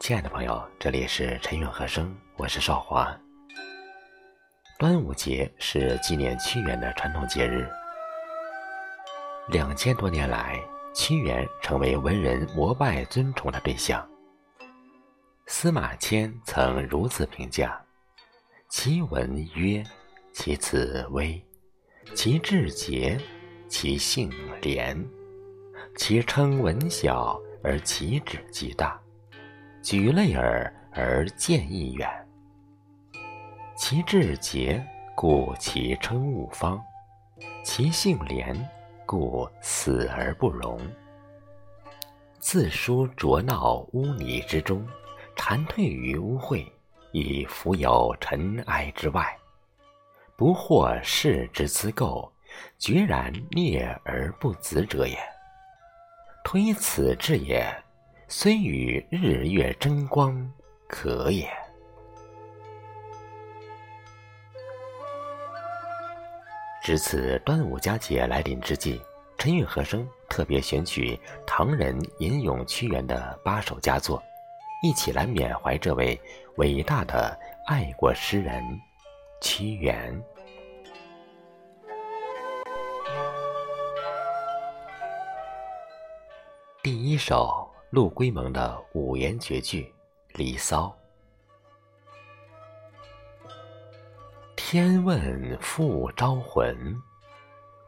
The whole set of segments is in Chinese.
亲爱的朋友，这里是陈远和声，我是少华。端午节是纪念屈原的传统节日。两千多年来，屈原成为文人膜拜尊崇的对象。司马迁曾如此评价：“其文约，其辞微，其志节，其性廉。其称文小而其旨极大，举类耳而见义远。其志节，故其称物方；其性廉，故死而不容。自书浊闹污泥之中，蝉蜕于污秽，以浮有尘埃之外，不获世之资垢，决然劣而不恣者也。”推此志也，虽与日月争光，可也。值此端午佳节来临之际，陈韵和声特别选取唐人吟咏屈原的八首佳作，一起来缅怀这位伟大的爱国诗人屈原。第一首陆龟蒙的五言绝句《离骚》：天问复招魂，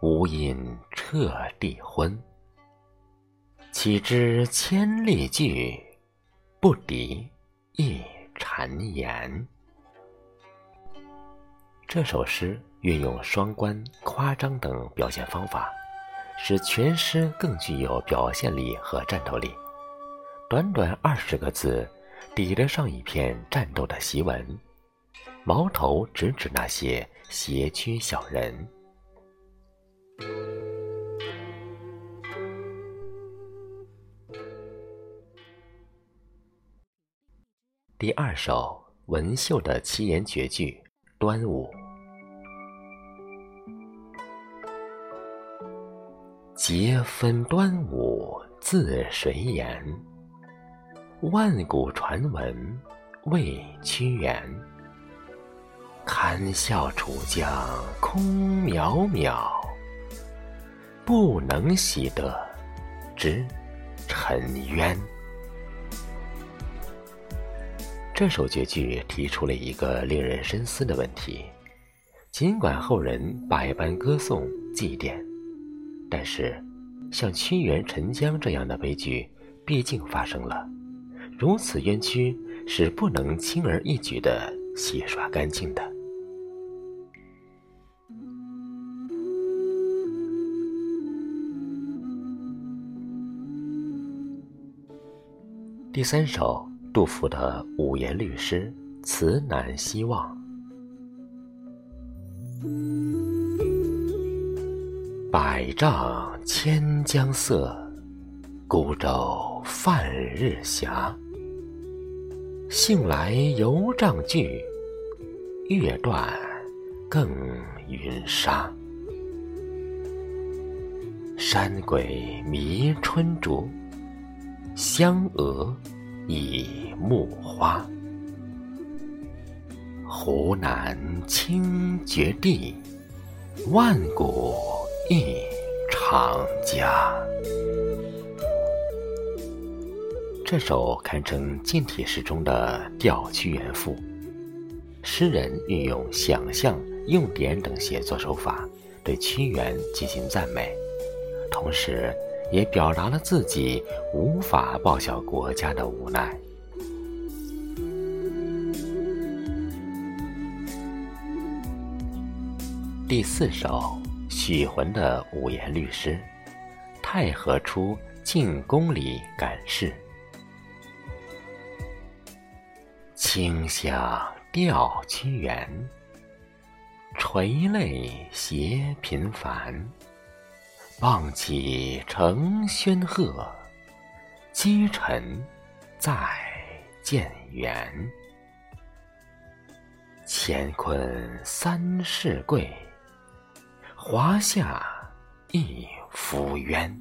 无因彻地昏。岂知千里句，不敌一谗言。这首诗运用双关、夸张等表现方法。使全诗更具有表现力和战斗力。短短二十个字，抵得上一篇战斗的檄文，矛头直指那些邪曲小人。第二首文秀的七言绝句《端午》。节分端午自谁言？万古传闻为屈原。堪笑楚江空渺渺，不能洗得之沉冤。这首绝句提出了一个令人深思的问题：尽管后人百般歌颂祭奠。但是，像屈原沉江这样的悲剧，毕竟发生了。如此冤屈是不能轻而易举的洗刷干净的。第三首，杜甫的五言律诗《词难希望》。百丈千江色，孤舟泛日霞。兴来犹丈距，月断更云沙。山鬼迷春竹，香娥倚木花。湖南清绝地，万古。一长家，这首堪称近体诗中的《吊屈原赋》。诗人运用想象、用典等写作手法，对屈原进行赞美，同时也表达了自己无法报效国家的无奈。第四首。许浑的五言律诗《太和出进宫里感事》：清香吊屈原，垂泪携频繁。望起承轩鹤，积尘再见缘。乾坤三世贵。华夏一夫冤，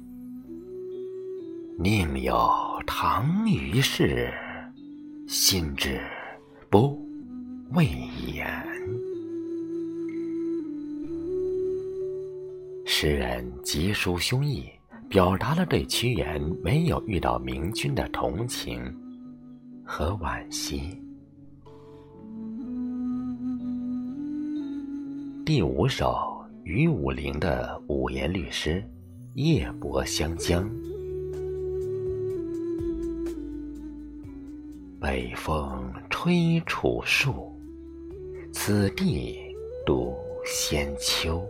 宁有唐虞世，心知不畏言。诗人急抒胸臆，表达了对屈原没有遇到明君的同情和惋惜。第五首，于武陵的五言律诗《夜泊湘江》。北风吹楚树，此地独先秋。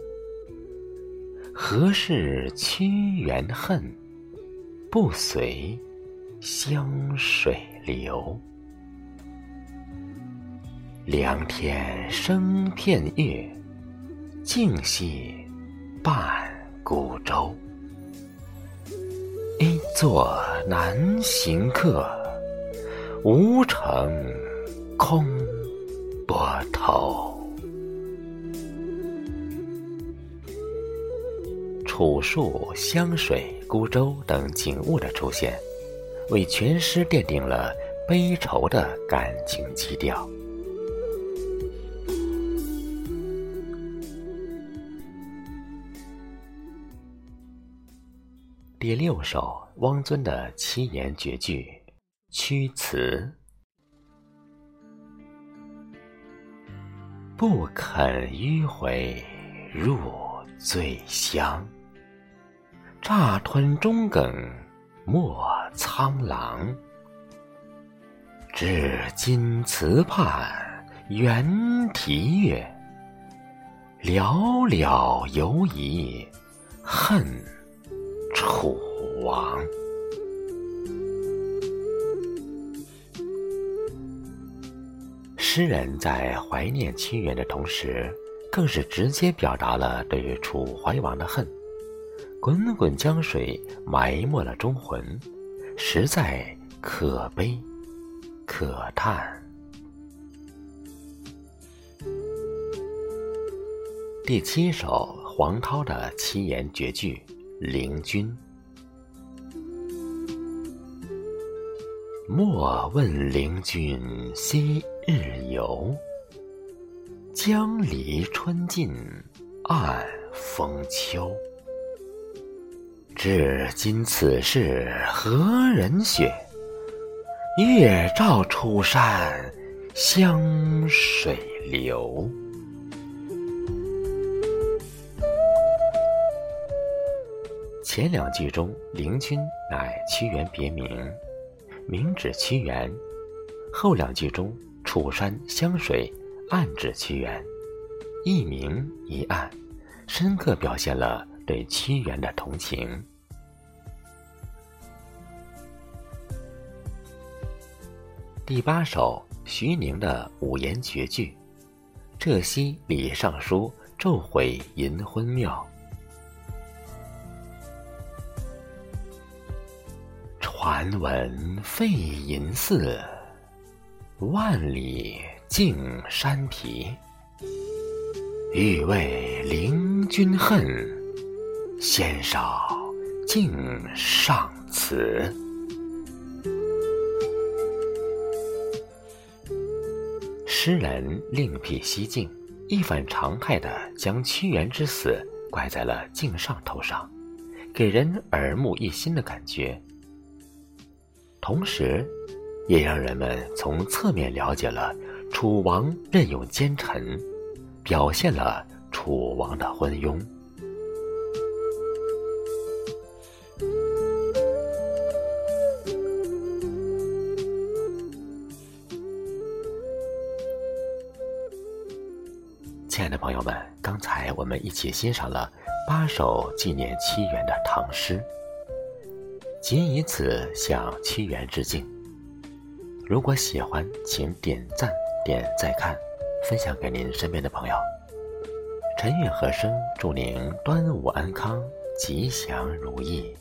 何事屈原恨，不随湘水流。凉天生片月，竟夕半孤舟。一作难行客，无城空波头。楚树、湘水、孤舟等景物的出现，为全诗奠定了悲愁的感情基调。第六首，汪尊的七言绝句《屈词》：不肯迂回入醉乡。乍吞中梗莫苍狼，至今词畔猿啼月，寥寥犹疑恨楚王。诗人在怀念屈原的同时，更是直接表达了对楚怀王的恨。滚滚江水埋没了忠魂，实在可悲可叹。第七首，黄涛的七言绝句《陵君》：莫问陵君昔日游，江离春尽暗风秋。至今此事何人雪？月照楚山湘水流。前两句中，陵君乃屈原别名，明指屈原；后两句中，楚山湘水暗指屈原，一明一暗，深刻表现了对屈原的同情。第八首，徐宁的五言绝句：浙西李尚书昼毁银昏庙。传闻废银寺，万里净山皮。欲为凌君恨，先少敬上此。诗人另辟蹊径，一反常态的将屈原之死怪在了敬上头上，给人耳目一新的感觉。同时，也让人们从侧面了解了楚王任用奸臣，表现了楚王的昏庸。亲爱的朋友们，刚才我们一起欣赏了八首纪念屈原的唐诗，仅以此向屈原致敬。如果喜欢，请点赞、点再看、分享给您身边的朋友。陈韵和声祝您端午安康，吉祥如意。